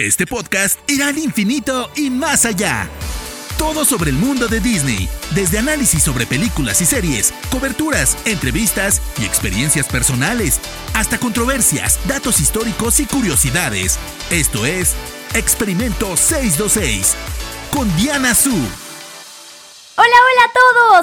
Este podcast irá al infinito y más allá. Todo sobre el mundo de Disney, desde análisis sobre películas y series, coberturas, entrevistas y experiencias personales, hasta controversias, datos históricos y curiosidades. Esto es Experimento 626 con Diana Su. Hola, hola a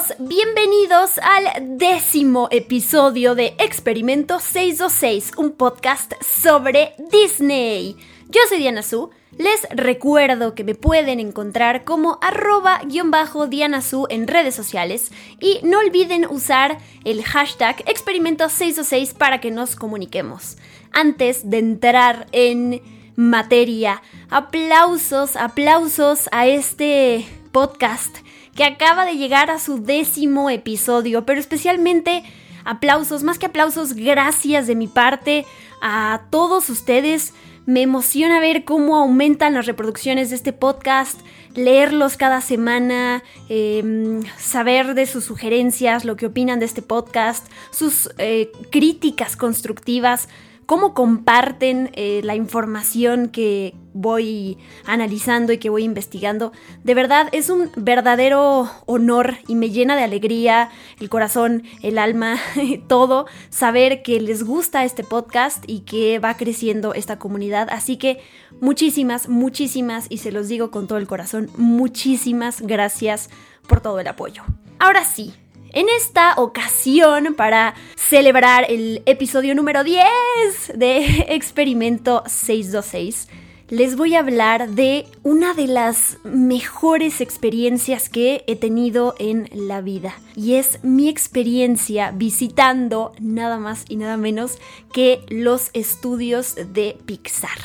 todos. Bienvenidos al décimo episodio de Experimento 626, un podcast sobre Disney. Yo soy Diana Su. Les recuerdo que me pueden encontrar como arroba guion bajo Diana Su en redes sociales y no olviden usar el hashtag experimento 626 para que nos comuniquemos. Antes de entrar en materia, aplausos, aplausos a este podcast que acaba de llegar a su décimo episodio, pero especialmente aplausos, más que aplausos, gracias de mi parte a todos ustedes me emociona ver cómo aumentan las reproducciones de este podcast, leerlos cada semana, em, saber de sus sugerencias, lo que opinan de este podcast, sus eh, críticas constructivas cómo comparten eh, la información que voy analizando y que voy investigando. De verdad, es un verdadero honor y me llena de alegría el corazón, el alma, todo, saber que les gusta este podcast y que va creciendo esta comunidad. Así que muchísimas, muchísimas, y se los digo con todo el corazón, muchísimas gracias por todo el apoyo. Ahora sí, en esta ocasión, para celebrar el episodio número 10 de Experimento 626, les voy a hablar de una de las mejores experiencias que he tenido en la vida. Y es mi experiencia visitando nada más y nada menos que los estudios de Pixar.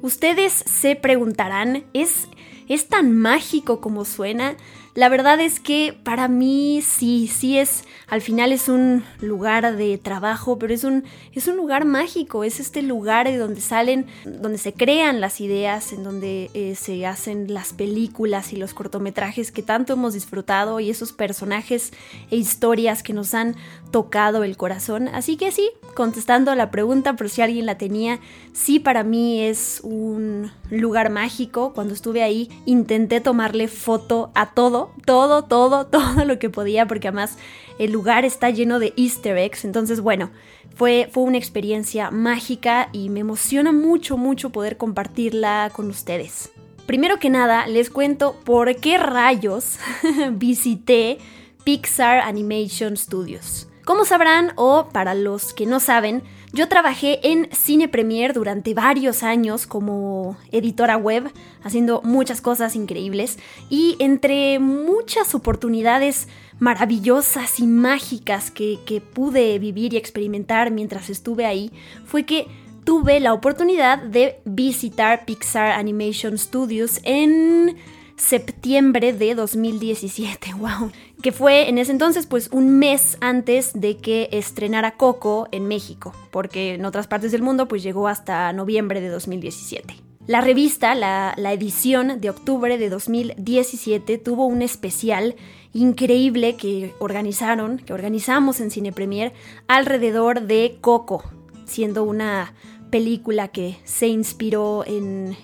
Ustedes se preguntarán, ¿es, ¿es tan mágico como suena? La verdad es que para mí sí, sí es, al final es un lugar de trabajo, pero es un, es un lugar mágico, es este lugar de donde salen, donde se crean las ideas, en donde eh, se hacen las películas y los cortometrajes que tanto hemos disfrutado y esos personajes e historias que nos han tocado el corazón. Así que sí, contestando a la pregunta, por si alguien la tenía, sí para mí es un lugar mágico. Cuando estuve ahí intenté tomarle foto a todo todo, todo, todo, lo que podía, porque además el lugar está lleno de easter eggs. Entonces, bueno, fue, fue una experiencia mágica y me emociona mucho, mucho poder compartirla con ustedes. Primero que nada, les cuento por qué rayos visité Pixar Animation Studios. Como sabrán, o para los que no saben, yo trabajé en Cine Premier durante varios años como editora web, haciendo muchas cosas increíbles. Y entre muchas oportunidades maravillosas y mágicas que, que pude vivir y experimentar mientras estuve ahí, fue que tuve la oportunidad de visitar Pixar Animation Studios en septiembre de 2017, wow, que fue en ese entonces pues un mes antes de que estrenara Coco en México, porque en otras partes del mundo pues llegó hasta noviembre de 2017. La revista, la, la edición de octubre de 2017 tuvo un especial increíble que organizaron, que organizamos en Cine Premier alrededor de Coco, siendo una película que se inspiró en,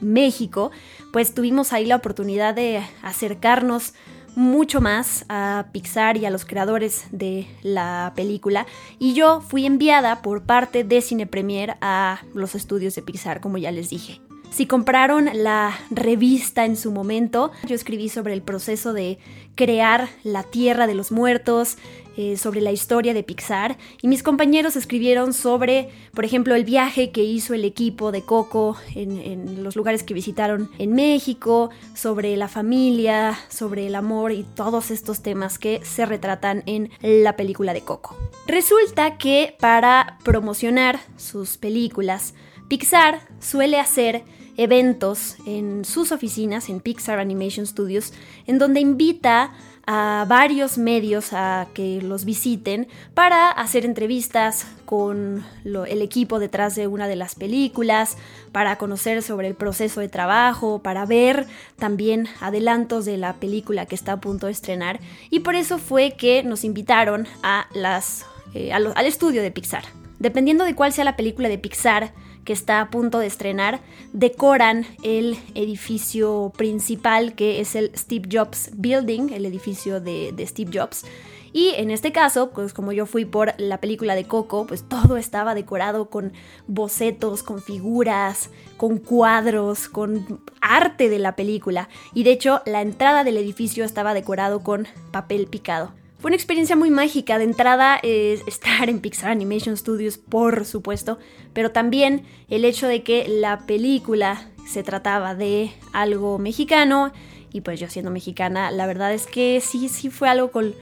México, pues tuvimos ahí la oportunidad de acercarnos mucho más a Pixar y a los creadores de la película y yo fui enviada por parte de Cine Premier a los estudios de Pixar, como ya les dije. Si compraron la revista en su momento, yo escribí sobre el proceso de crear la Tierra de los Muertos, eh, sobre la historia de Pixar, y mis compañeros escribieron sobre, por ejemplo, el viaje que hizo el equipo de Coco en, en los lugares que visitaron en México, sobre la familia, sobre el amor y todos estos temas que se retratan en la película de Coco. Resulta que para promocionar sus películas, Pixar suele hacer eventos en sus oficinas, en Pixar Animation Studios, en donde invita a varios medios a que los visiten para hacer entrevistas con el equipo detrás de una de las películas, para conocer sobre el proceso de trabajo, para ver también adelantos de la película que está a punto de estrenar. Y por eso fue que nos invitaron a las, eh, al estudio de Pixar. Dependiendo de cuál sea la película de Pixar que está a punto de estrenar, decoran el edificio principal que es el Steve Jobs Building, el edificio de, de Steve Jobs. Y en este caso, pues como yo fui por la película de Coco, pues todo estaba decorado con bocetos, con figuras, con cuadros, con arte de la película. Y de hecho, la entrada del edificio estaba decorado con papel picado. Fue una experiencia muy mágica. De entrada, es estar en Pixar Animation Studios, por supuesto, pero también el hecho de que la película se trataba de algo mexicano y pues yo siendo mexicana, la verdad es que sí, sí fue algo con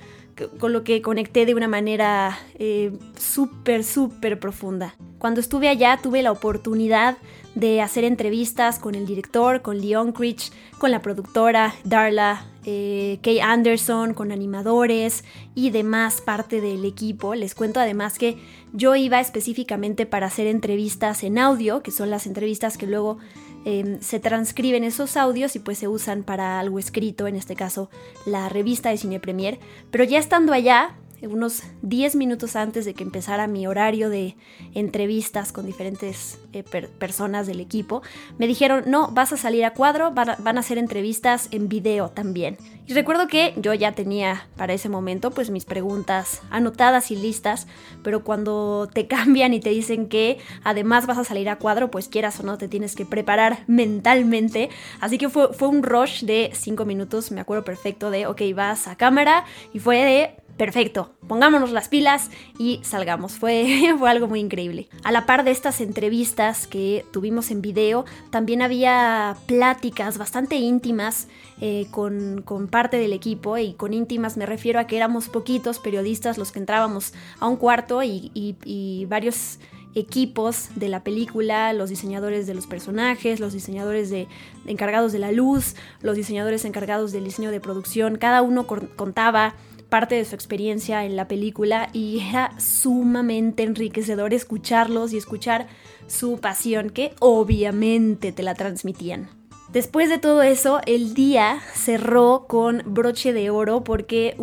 con lo que conecté de una manera eh, súper, súper profunda. Cuando estuve allá tuve la oportunidad de hacer entrevistas con el director, con Leon Critch, con la productora Darla, eh, Kay Anderson, con animadores y demás parte del equipo. Les cuento además que yo iba específicamente para hacer entrevistas en audio, que son las entrevistas que luego Em, se transcriben esos audios y pues se usan para algo escrito, en este caso la revista de Cine Premier. Pero ya estando allá, unos 10 minutos antes de que empezara mi horario de entrevistas con diferentes eh, personas del equipo, me dijeron, no, vas a salir a cuadro, van a, hacer entrevistas en video también. Y recuerdo que yo ya tenía para ese momento pues mis preguntas anotadas y listas, pero cuando te cambian y te dicen que además vas a salir a cuadro, pues quieras o no, te tienes que preparar mentalmente. Así que fue, fue un rush de 5 minutos, me acuerdo perfecto de, ok, vas a cámara y fue de perfecto, pongámonos las pilas y salgamos. Fue, fue algo muy increíble. A la par de estas entrevistas que tuvimos en video, también había pláticas bastante íntimas eh, con, parte del equipo y con íntimas me refiero a que éramos poquitos periodistas los que entrábamos a un cuarto y, varios equipos de la película, los diseñadores de los personajes, los diseñadores de, encargados de la luz, los diseñadores encargados del diseño de producción, cada uno contaba parte de su experiencia en la película y era sumamente enriquecedor escucharlos y escuchar su pasión que obviamente te la transmitían. Después de todo eso, el día cerró con broche de oro porque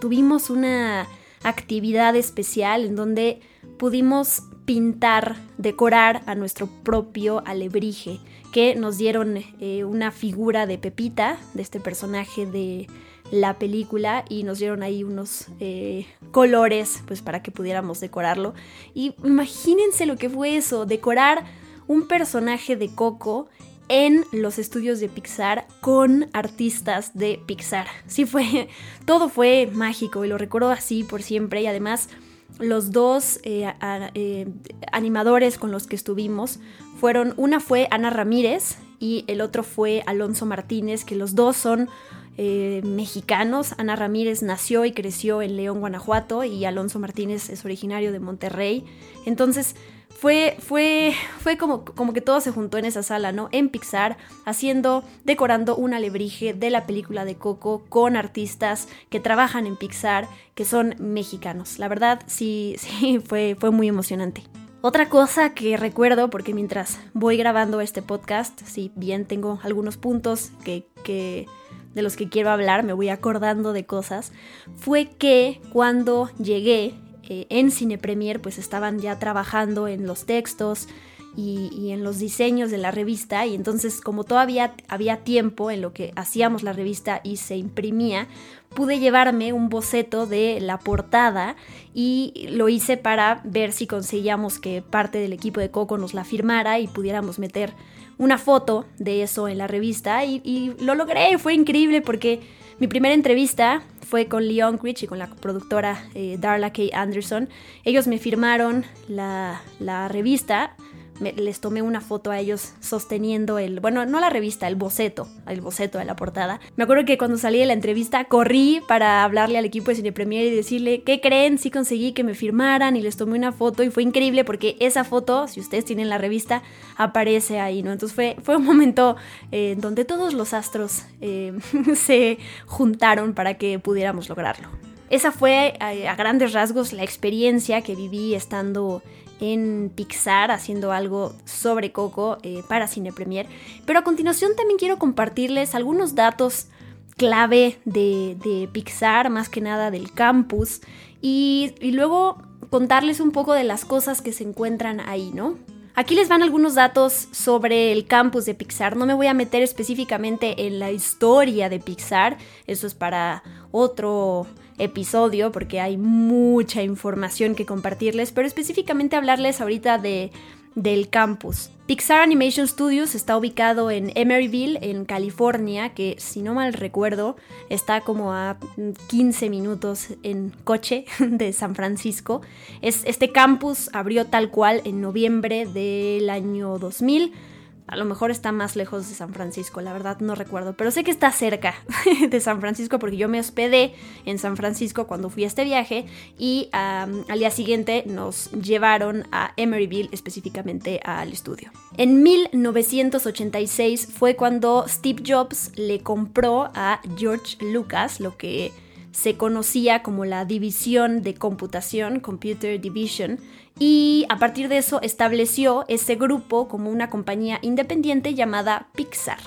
tuvimos una actividad especial en donde pudimos pintar, decorar a nuestro propio alebrije, que nos dieron eh, una figura de Pepita, de este personaje de la película y nos dieron ahí unos eh, colores pues para que pudiéramos decorarlo. Y imagínense lo que fue eso, decorar un personaje de Coco en los estudios de Pixar con artistas de Pixar. Sí fue, todo fue mágico y lo recuerdo así por siempre y además los dos eh, eh, animadores con los que estuvimos fueron, una fue Ana Ramírez y el otro fue Alonso Martínez, que los dos son eh, mexicanos. Ana Ramírez nació y creció en León, Guanajuato, y Alonso Martínez es originario de Monterrey. Entonces, fue, fue, fue como, como que todo se juntó en esa sala, ¿no? En Pixar, haciendo, decorando un alebrije de la película de Coco con artistas que trabajan en Pixar, que son mexicanos. La verdad, sí, sí, fue, fue muy emocionante. Otra cosa que recuerdo, porque mientras voy grabando este podcast, si bien tengo algunos puntos que, que de los que quiero hablar, me voy acordando de cosas, fue que cuando llegué eh, en Cine Premier, pues estaban ya trabajando en los textos y, en los diseños de la revista, y entonces como todavía había tiempo en lo que hacíamos la revista y se imprimía, pude llevarme un boceto de la portada y lo hice para ver si conseguíamos que parte del equipo de Coco nos la firmara y pudiéramos meter una foto de eso en la revista y, lo logré, fue increíble porque mi primera entrevista fue con Leon Critch y con la productora eh, Darla K. Anderson. Ellos me firmaron la, la revista les tomé una foto a ellos sosteniendo el, bueno, no la revista, el boceto, el boceto de la portada. Me acuerdo que cuando salí de la entrevista corrí para hablarle al equipo de Cine Premier y decirle, ¿qué creen? Sí conseguí que me firmaran y les tomé una foto y fue increíble porque esa foto, si ustedes tienen la revista, aparece ahí, ¿no? Entonces fue, fue un momento eh, donde todos los astros eh, se juntaron para que pudiéramos lograrlo. Esa fue a grandes rasgos la experiencia que viví estando en Pixar haciendo algo sobre Coco eh, para Cine Premier. Pero a continuación también quiero compartirles algunos datos clave de, Pixar, más que nada del campus, y luego contarles un poco de las cosas que se encuentran ahí, ¿no? Aquí les van algunos datos sobre el campus de Pixar. No me voy a meter específicamente en la historia de Pixar, eso es para otro episodio porque hay mucha información que compartirles, pero específicamente hablarles ahorita de del campus. Pixar Animation Studios está ubicado en Emeryville, en California, que si no mal recuerdo está como a 15 minutos en coche de San Francisco. Es, este campus abrió tal cual en noviembre del año 2000 a lo mejor está más lejos de San Francisco, la verdad no recuerdo, pero sé que está cerca de San Francisco porque yo me hospedé en San Francisco cuando fui a este viaje y al día siguiente nos llevaron a Emeryville, específicamente al estudio. En 1986 fue cuando Steve Jobs le compró a George Lucas lo que se conocía como la división de computación, Computer Division, y a partir de eso estableció ese grupo como una compañía independiente llamada Pixar.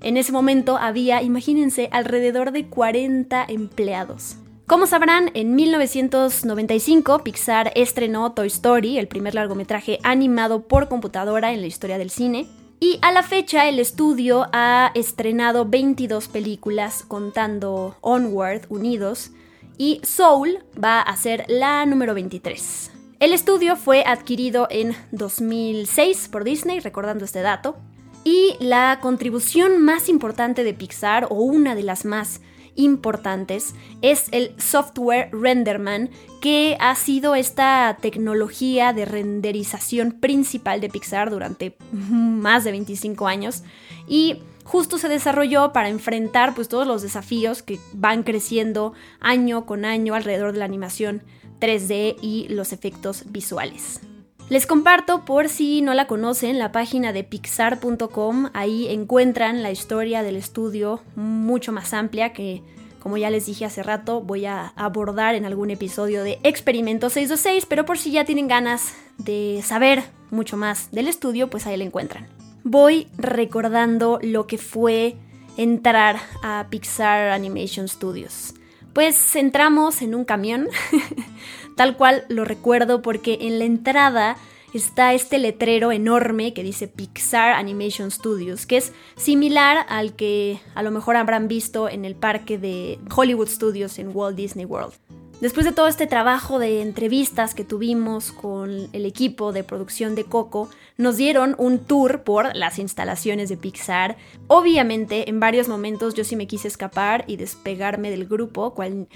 En ese momento había, imagínense, alrededor de 40 empleados. Como sabrán, en 1995 Pixar estrenó Toy Story, el primer largometraje animado por computadora en la historia del cine. Y a la fecha el estudio ha estrenado 22 películas contando Onward Unidos y Soul va a ser la número 23. El estudio fue adquirido en 2006 por Disney, recordando este dato, y la contribución más importante de Pixar, o una de las más importantes, es el software Renderman, que ha sido esta tecnología de renderización principal de Pixar durante más de 25 años y justo se desarrolló para enfrentar pues todos los desafíos que van creciendo año con año alrededor de la animación 3D y los efectos visuales. Les comparto por si no la conocen la página de pixar.com, ahí encuentran la historia del estudio mucho más amplia que como ya les dije hace rato voy a abordar en algún episodio de Experimento 626, pero por si ya tienen ganas de saber mucho más del estudio, pues ahí la encuentran. Voy recordando lo que fue entrar a Pixar Animation Studios. Pues entramos en un camión, tal cual lo recuerdo porque en la entrada está este letrero enorme que dice Pixar Animation Studios, que es similar al que a lo mejor habrán visto en el parque de Hollywood Studios en Walt Disney World. Después de todo este trabajo de entrevistas que tuvimos con el equipo de producción de Coco, nos dieron un tour por las instalaciones de Pixar. Obviamente, en varios momentos yo sí me quise escapar y despegarme del grupo, cual,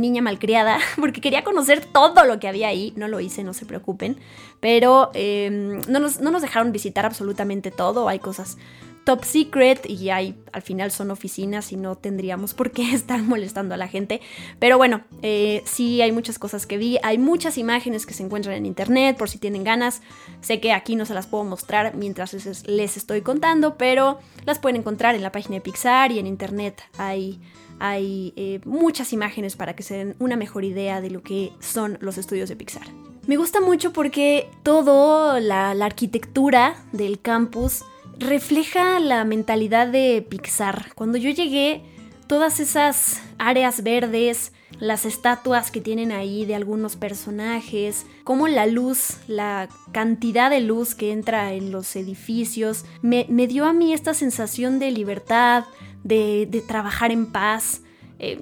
niña malcriada, porque quería conocer todo lo que había ahí. No lo hice, no se preocupen. Pero em, no, nos, no nos dejaron visitar absolutamente todo. Hay cosas top secret y hay, al final son oficinas y no tendríamos por qué estar molestando a la gente. Pero bueno, eh, sí hay muchas cosas que vi, hay muchas imágenes que se encuentran en internet por si tienen ganas. Sé que aquí no se las puedo mostrar mientras les, estoy contando, pero las pueden encontrar en la página de Pixar y en internet hay hay eh, muchas imágenes para que se den una mejor idea de lo que son los estudios de Pixar. Me gusta mucho porque todo la arquitectura del campus refleja la mentalidad de Pixar. Cuando yo llegué, todas esas áreas verdes, las estatuas que tienen ahí de algunos personajes, como la luz, la cantidad de luz que entra en los edificios, me, dio a mí esta sensación de libertad, de, trabajar en paz. Eh,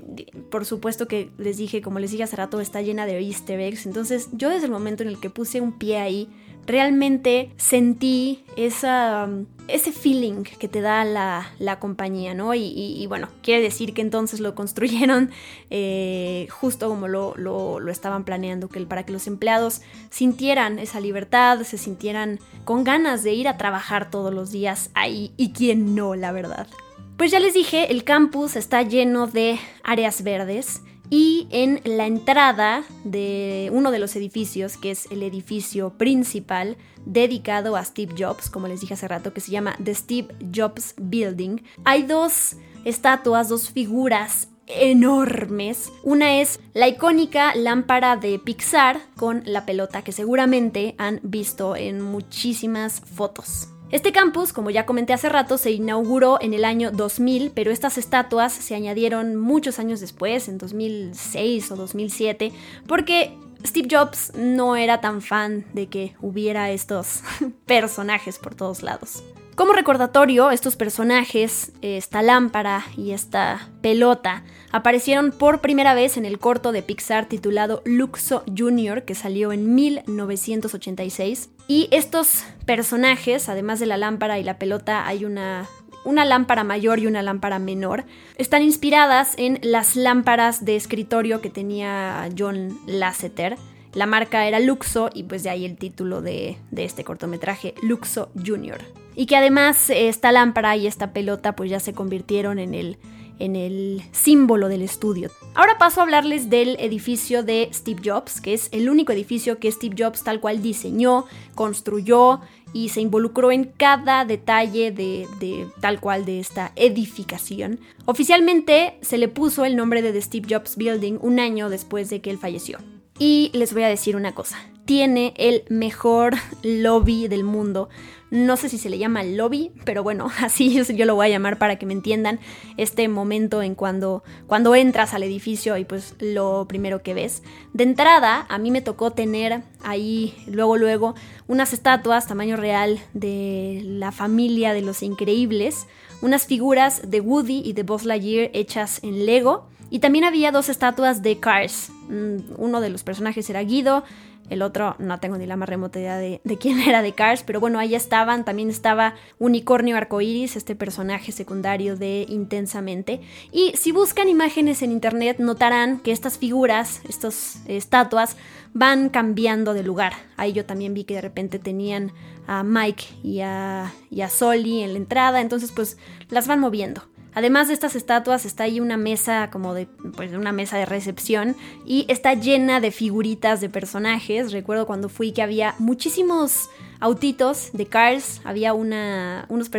por supuesto que les dije, como les dije hace rato, está llena de easter eggs. Entonces yo desde el momento en el que puse un pie ahí, realmente sentí esa, ese feeling que te da la, compañía, ¿no? Y, bueno, quiere decir que entonces lo construyeron eh, justo como lo, estaban planeando, que para que los empleados sintieran esa libertad, se sintieran con ganas de ir a trabajar todos los días ahí, y quién no, la verdad. Pues ya les dije, el campus está lleno de áreas verdes y en la entrada de uno de los edificios, que es el edificio principal dedicado a Steve Jobs, como les dije hace rato, que se llama The Steve Jobs Building, hay dos estatuas, dos figuras enormes. Una es la icónica lámpara de Pixar con la pelota que seguramente han visto en muchísimas fotos. Este campus, como ya comenté hace rato, se inauguró en el año 2000, pero estas estatuas se añadieron muchos años después, en 2006 o 2007, porque Steve Jobs no era tan fan de que hubiera estos personajes por todos lados. Como recordatorio, estos personajes, esta lámpara y esta pelota, aparecieron por primera vez en el corto de Pixar titulado Luxo Jr., que salió en 1986. Y estos personajes, además de la lámpara y la pelota, hay una una lámpara mayor y una lámpara menor, están inspiradas en las lámparas de escritorio que tenía John Lasseter. La marca era Luxo y pues de ahí el título de, de este cortometraje, Luxo Jr. Y que además esta lámpara y esta pelota pues ya se convirtieron en el, en el símbolo del estudio. Ahora paso a hablarles del edificio de Steve Jobs, que es el único edificio que Steve Jobs tal cual diseñó, construyó y se involucró en cada detalle de, de, tal cual de esta edificación. Oficialmente se le puso el nombre de The Steve Jobs Building un año después de que él falleció. Y les voy a decir una cosa, tiene el mejor lobby del mundo. No sé si se le llama lobby, pero bueno, así yo lo voy a llamar para que me entiendan este momento en cuando, cuando entras al edificio y pues lo primero que ves. De entrada, a mí me tocó tener ahí luego, luego, unas estatuas tamaño real de la familia de los increíbles, unas figuras de Woody y de Buzz Lightyear hechas en Lego. Y también había dos estatuas de Cars. Mm, uno de los personajes era Guido el otro no tengo ni la más remota idea de, quién era de Cars, pero bueno, ahí estaban. También estaba Unicornio Arcoiris, este personaje secundario de Intensamente. Y si buscan imágenes en internet, notarán que estas figuras, estas estatuas, van cambiando de lugar. Ahí yo también vi que de repente tenían a Mike y a, y a Soli en la entrada, entonces pues las van moviendo. Además de estas estatuas está ahí una mesa como de pues una mesa de recepción y está llena de figuritas de personajes. Recuerdo cuando fui que había muchísimos autitos de Cars, había una unos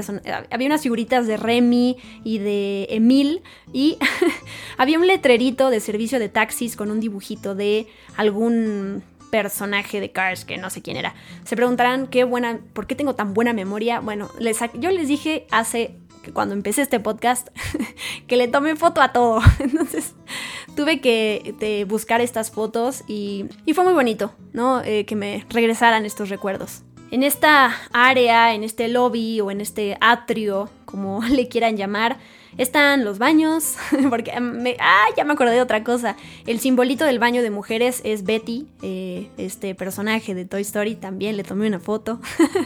había unas figuritas de Remy y de Emil y había un letrerito de servicio de taxis con un dibujito de algún personaje de Cars que no sé quién era. Se preguntarán qué buena, ¿por qué tengo tan buena memoria? Bueno, les, yo les dije hace cuando empecé este podcast, que le tomé foto a todo. Entonces tuve que buscar estas fotos y, fue muy bonito, ¿no? Eh, que me regresaran estos recuerdos. En esta área, en este lobby o en este atrio, como le quieran llamar, están los baños, porque me, ah, ya me acordé de otra cosa. El simbolito del baño de mujeres es Betty, eh, este personaje de Toy Story, también le tomé una foto.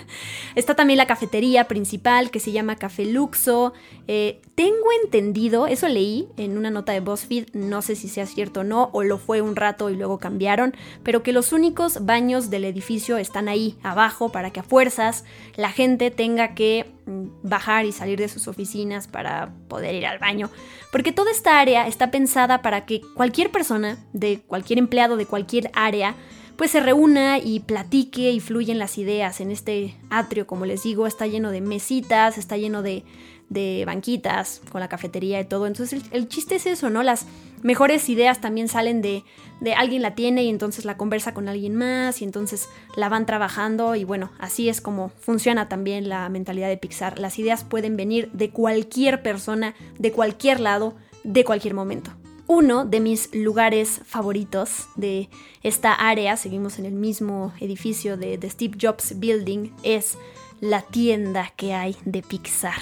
Está también la cafetería principal que se llama Café Luxo. Eh, tengo entendido, eso leí en una nota de BuzzFeed, no sé si sea cierto o no, o lo fue un rato y luego cambiaron, pero que los únicos baños del edificio están ahí, abajo, para que a fuerzas la gente tenga que bajar y salir de sus oficinas para poder ir al baño, porque toda esta área está pensada para que cualquier persona, de cualquier empleado de cualquier área, pues se reúna y platique y fluyen las ideas en este atrio, como les digo, está lleno de mesitas, está lleno de, de banquitas con la cafetería y todo. Entonces el, chiste es eso, ¿no? Las mejores ideas también salen de, de alguien la tiene y entonces la conversa con alguien más y entonces la van trabajando y bueno, así es como funciona también la mentalidad de Pixar. Las ideas pueden venir de cualquier persona, de cualquier lado, de cualquier momento uno de mis lugares favoritos de esta área, seguimos en el mismo edificio de, The Steve Jobs Building, es la tienda que hay de Pixar.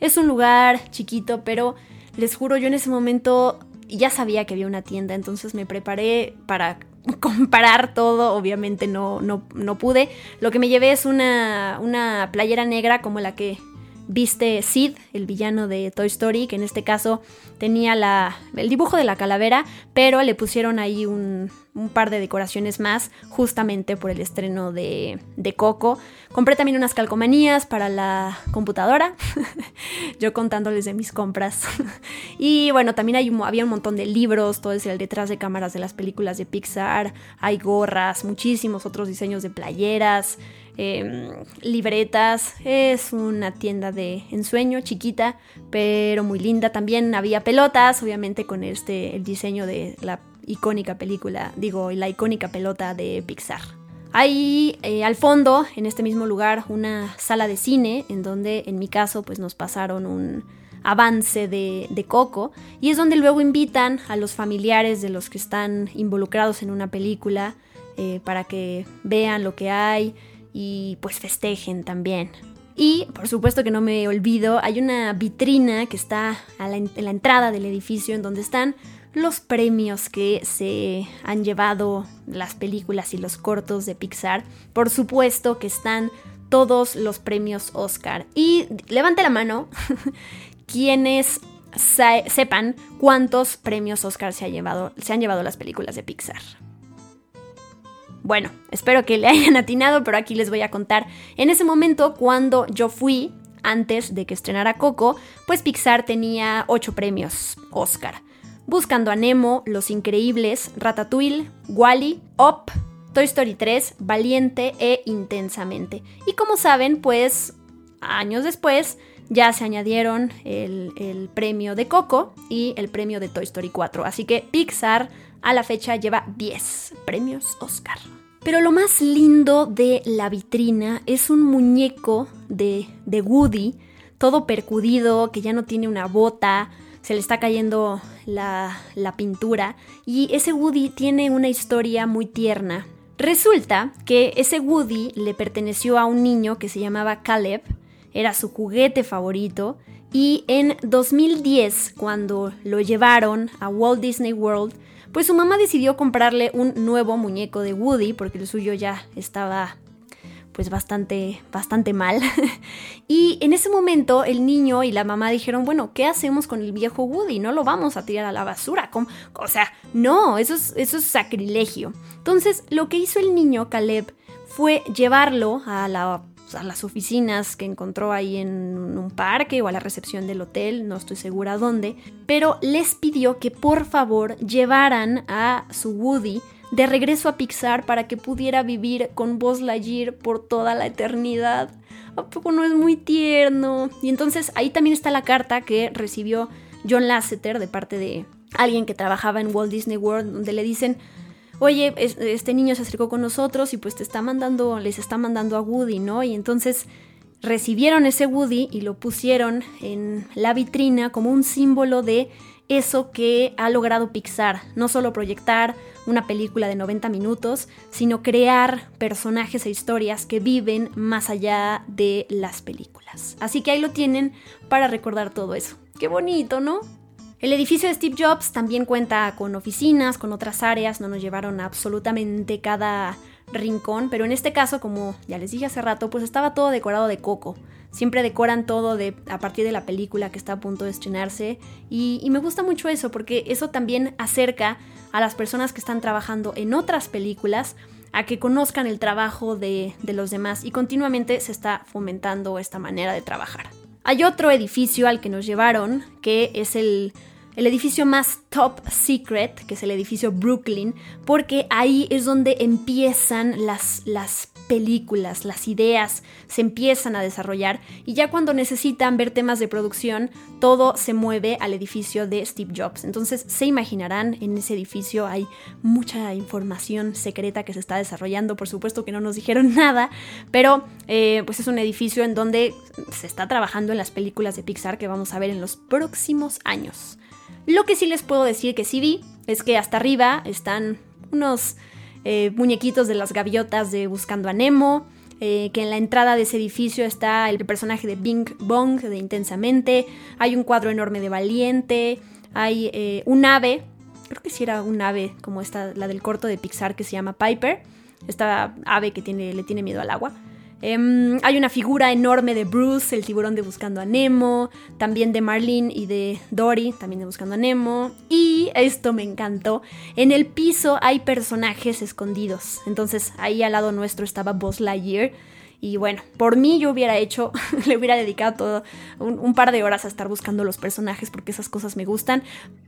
Es un lugar chiquito, pero les juro, yo en ese momento ya sabía que había una tienda, entonces me preparé para comparar todo, obviamente no, no, no pude. Lo que me llevé es una, una playera negra como la que viste Sid, el villano de Toy Story, que en este caso tenía la, el dibujo de la calavera, pero le pusieron ahí un, un par de decoraciones más, justamente por el estreno de, de Coco. Compré también unas calcomanías para la computadora, yo contándoles de mis compras. y bueno, también hay, había un montón de libros, todo es el detrás de cámaras de las películas de Pixar, hay gorras, muchísimos otros diseños de playeras. Em, libretas. Es una tienda de ensueño chiquita, pero muy linda. También había pelotas, obviamente con este el diseño de la icónica película, digo, la icónica pelota de Pixar. Hay eh, al fondo, en este mismo lugar, una sala de cine en donde en mi caso pues nos pasaron un, avance de, Coco y es donde luego invitan a los familiares de los que están involucrados en una película eh, para que vean lo que hay y pues festejen también. Y por supuesto que no me olvido, hay una vitrina que está en la entrada del edificio en donde están los premios que se han llevado las películas y los cortos de Pixar. Por supuesto que están todos los premios Oscar. Y levante la mano quienes sepan cuántos premios Oscar se, llevado, se han llevado las películas de Pixar. Bueno, espero que le hayan atinado, pero aquí les voy a contar. En ese momento, cuando yo fui, antes de que estrenara Coco, pues Pixar tenía 8 premios Oscar. Buscando a Nemo, Los Increíbles, Ratatouille, Wally, Up, Toy Story 3, Valiente e Intensamente. Y como saben, pues años después ya se añadieron el, el, premio de Coco y el premio de Toy Story 4. Así que Pixar a la fecha lleva 10 premios Oscar. Pero lo más lindo de la vitrina es un muñeco de, de Woody, todo percudido, que ya no tiene una bota, se le está cayendo la, la, pintura y ese Woody tiene una historia muy tierna. Resulta que ese Woody le perteneció a un niño que se llamaba Caleb, era su juguete favorito y en 2010 cuando lo llevaron a Walt Disney World pues su mamá decidió comprarle un nuevo muñeco de Woody porque el suyo ya estaba pues bastante, bastante mal. y en ese momento el niño y la mamá dijeron, bueno, ¿qué hacemos con el viejo Woody? No lo vamos a tirar a la basura. O sea, no, eso es, eso es sacrilegio. Entonces, lo que hizo el niño, Caleb, fue llevarlo a la a las oficinas que encontró ahí en un parque o a la recepción del hotel, no estoy segura dónde, pero les pidió que por favor llevaran a su Woody de regreso a Pixar para que pudiera vivir con Buzz Lightyear por toda la eternidad. ¿A poco no es muy tierno? Y entonces ahí también está la carta que recibió John Lasseter de parte de alguien que trabajaba en Walt Disney World, donde le dicen, oye, este niño se acercó con nosotros y pues te está mandando, les está mandando a Woody, ¿no? Y entonces recibieron ese Woody y lo pusieron en la vitrina como un símbolo de eso que ha logrado Pixar, no solo proyectar una película de 90 minutos, sino crear personajes e historias que viven más allá de las películas. Así que ahí lo tienen para recordar todo eso. Qué bonito, ¿no? El edificio de Steve Jobs también cuenta con oficinas, con otras áreas, no nos llevaron absolutamente cada rincón, pero en este caso, como ya les dije hace rato, pues estaba todo decorado de coco. Siempre decoran todo de, a partir de la película que está a punto de estrenarse y, me gusta mucho eso porque eso también acerca a las personas que están trabajando en otras películas a que conozcan el trabajo de, de los demás y continuamente se está fomentando esta manera de trabajar. Hay otro edificio al que nos llevaron, que es el el edificio más top secret, que es el edificio Brooklyn, porque ahí es donde empiezan las, las películas, las ideas se empiezan a desarrollar y ya cuando necesitan ver temas de producción, todo se mueve al edificio de Steve Jobs. Entonces se imaginarán, en ese edificio hay mucha información secreta que se está desarrollando, por supuesto que no nos dijeron nada, pero eh, pues es un edificio en donde se está trabajando en las películas de Pixar que vamos a ver en los próximos años. Lo que sí les puedo decir que sí vi es que hasta arriba están unos eh, muñequitos de las gaviotas de Buscando a Nemo, eh, que en la entrada de ese edificio está el personaje de Bing Bong de Intensamente, hay un cuadro enorme de Valiente, hay eh, un ave, creo que sí era un ave como esta, la del corto de Pixar que se llama Piper, esta ave que tiene, le tiene miedo al agua. Em, hay una figura enorme de Bruce, el tiburón de Buscando a Nemo, también de Marlene y de Dory, también de Buscando a Nemo. Y esto me encantó, en el piso hay personajes escondidos. Entonces ahí al lado nuestro estaba Buzz Lightyear. Y bueno, por mí yo hubiera hecho, le hubiera dedicado todo un, par de horas a estar buscando los personajes porque esas cosas me gustan,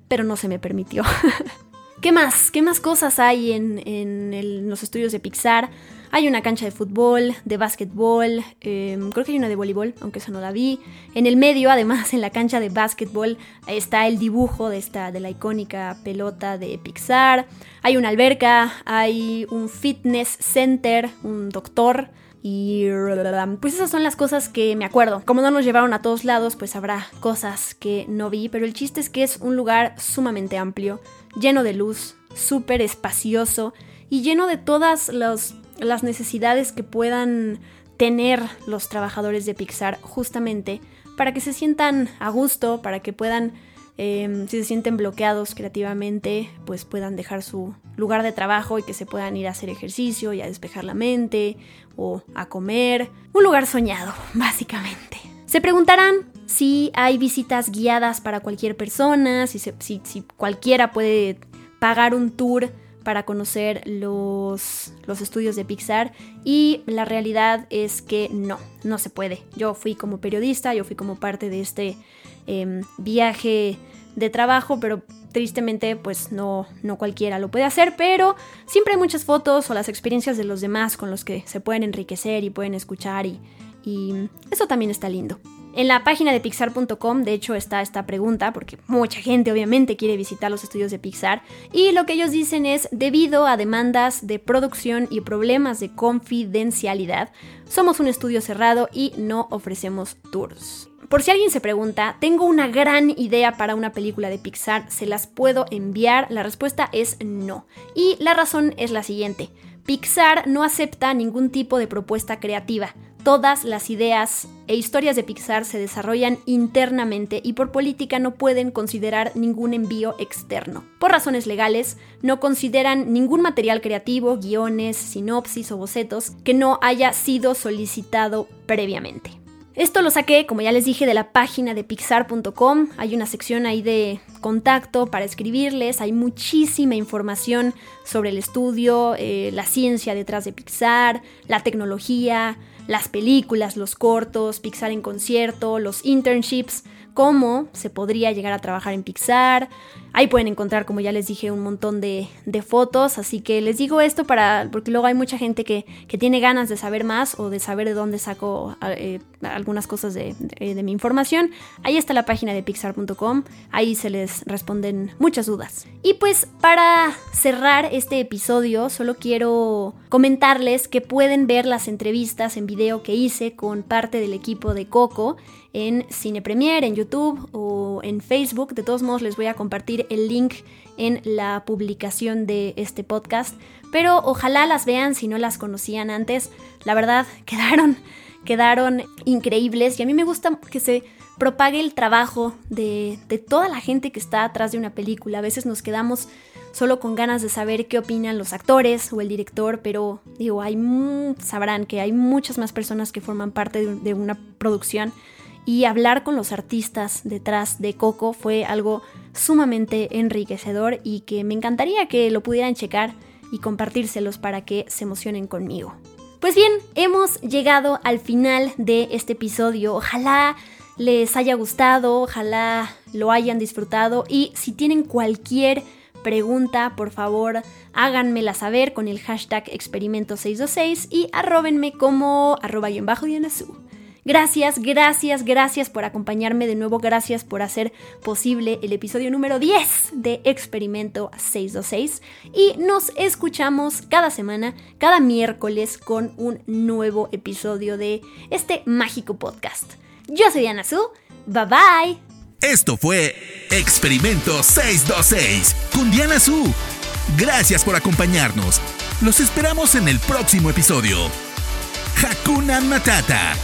pero no se me permitió. ¿Qué más? ¿Qué más cosas hay en, los estudios de Pixar? Hay una cancha de fútbol, de básquetbol, em, creo que hay una de voleibol, aunque esa no la vi. En el medio, además, en la cancha de básquetbol, está el dibujo de, esta, de la icónica pelota de Pixar. Hay una alberca, hay un fitness center, un doctor Y pues esas son las cosas que me acuerdo. Como no nos llevaron a todos lados, pues habrá cosas que no vi, pero el chiste es que es un lugar sumamente amplio, lleno de luz, súper espacioso y lleno de todas las necesidades que puedan tener los trabajadores de Pixar justamente para que se sientan a gusto, para que puedan Em, si se sienten bloqueados creativamente, pues puedan dejar su lugar de trabajo y que se puedan ir a hacer ejercicio y a despejar la mente o a comer. Un lugar soñado, básicamente. Se preguntarán si hay visitas guiadas para cualquier persona, si, si, cualquiera puede pagar un tour para conocer los, los, estudios de Pixar y la realidad es que no, no se puede. Yo fui como periodista, yo fui como parte de este Em, viaje de trabajo, pero tristemente pues no, no cualquiera lo puede hacer, pero siempre hay muchas fotos o las experiencias de los demás con los que se pueden enriquecer y pueden escuchar y, y eso también está lindo. En la página de pixar.com, de hecho, está esta pregunta, porque mucha gente obviamente quiere visitar los estudios de Pixar, y lo que ellos dicen es, debido a demandas de producción y problemas de confidencialidad, somos un estudio cerrado y no ofrecemos tours. Por si alguien se pregunta, tengo una gran idea para una película de Pixar, ¿se las puedo enviar? La respuesta es no. Y la razón es la siguiente. Pixar no acepta ningún tipo de propuesta creativa. Todas las ideas e historias de Pixar se desarrollan internamente y por política no pueden considerar ningún envío externo. Por razones legales, no consideran ningún material creativo, guiones, sinopsis o bocetos que no haya sido solicitado previamente. Esto lo saqué, como ya les dije, de la página de pixar.com. Hay una sección ahí de contacto para escribirles. Hay muchísima información sobre el estudio, eh, la ciencia detrás de Pixar, la tecnología, las películas, los cortos, Pixar en concierto, los internships cómo se podría llegar a trabajar en Pixar. Ahí pueden encontrar, como ya les dije, un montón de, fotos. Así que les digo esto para. porque luego hay mucha gente que, tiene ganas de saber más o de saber de dónde saco eh, algunas cosas de, mi información. Ahí está la página de pixar.com. Ahí se les responden muchas dudas. Y pues para cerrar este episodio, solo quiero comentarles que pueden ver las entrevistas en video que hice con parte del equipo de Coco en Cine Premier, en YouTube o en Facebook. De todos modos les voy a compartir el link en la publicación de este podcast. Pero ojalá las vean si no las conocían antes. La verdad, quedaron, quedaron increíbles y a mí me gusta que se propague el trabajo de, de toda la gente que está atrás de una película. A veces nos quedamos solo con ganas de saber qué opinan los actores o el director, pero digo, hay sabrán que hay muchas más personas que forman parte de una producción y hablar con los artistas detrás de Coco fue algo sumamente enriquecedor y que me encantaría que lo pudieran checar y compartírselos para que se emocionen conmigo. Pues bien, hemos llegado al final de este episodio. Ojalá les haya gustado, ojalá lo hayan disfrutado y si tienen cualquier pregunta, por favor háganmela saber con el hashtag experimento626 y arrobenme como arroba y en bajo y en azul. Gracias, gracias, gracias por acompañarme de nuevo, gracias por hacer posible el episodio número 10 de Experimento 626 y nos escuchamos cada semana, cada miércoles con un nuevo episodio de este mágico podcast. Yo soy Diana Su, bye bye. Esto fue Experimento 626 con Diana Su. Gracias por acompañarnos. Los esperamos en el próximo episodio. Hakuna Matata